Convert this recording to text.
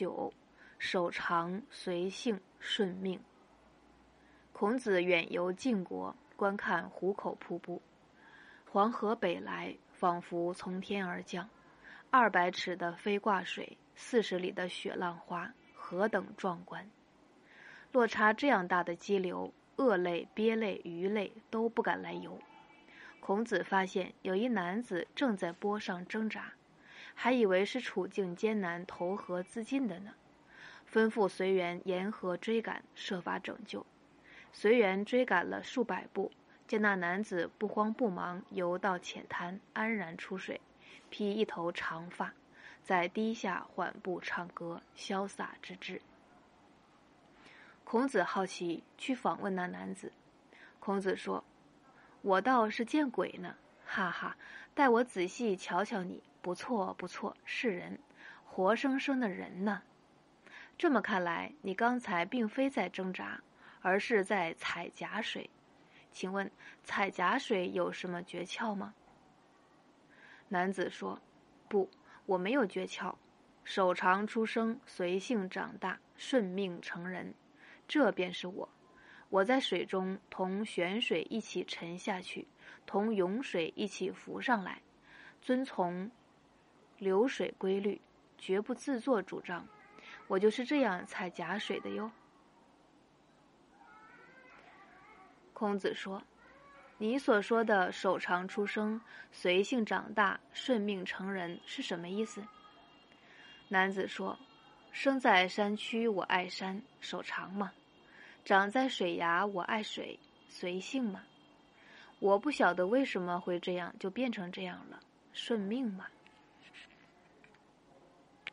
九，手长随性顺命。孔子远游晋国，观看壶口瀑布，黄河北来，仿佛从天而降。二百尺的飞挂水，四十里的雪浪花，何等壮观！落差这样大的激流，鳄类、鳖类、鱼类都不敢来游。孔子发现有一男子正在波上挣扎，还以为是处境艰难投河自尽的呢，吩咐随员沿河追赶，设法拯救。随员追赶了数百步，见那男子不慌不忙游到浅滩，安然出水，披一头长发，在堤下缓步唱歌，潇洒之至。孔子好奇，去访问那男子。孔子说。我倒是见鬼呢，哈哈！待我仔细瞧瞧你，不错不错，是人，活生生的人呢。这么看来，你刚才并非在挣扎，而是在采假水。请问，采假水有什么诀窍吗？男子说：“不，我没有诀窍。手长出生，随性长大，顺命成人，这便是我。”我在水中同泉水一起沉下去，同涌水一起浮上来，遵从流水规律，绝不自作主张。我就是这样采假水的哟。孔子说：“你所说的手长出生，随性长大，顺命成人是什么意思？”男子说：“生在山区，我爱山，手长嘛。”长在水崖，我爱水，随性嘛。我不晓得为什么会这样，就变成这样了，顺命嘛。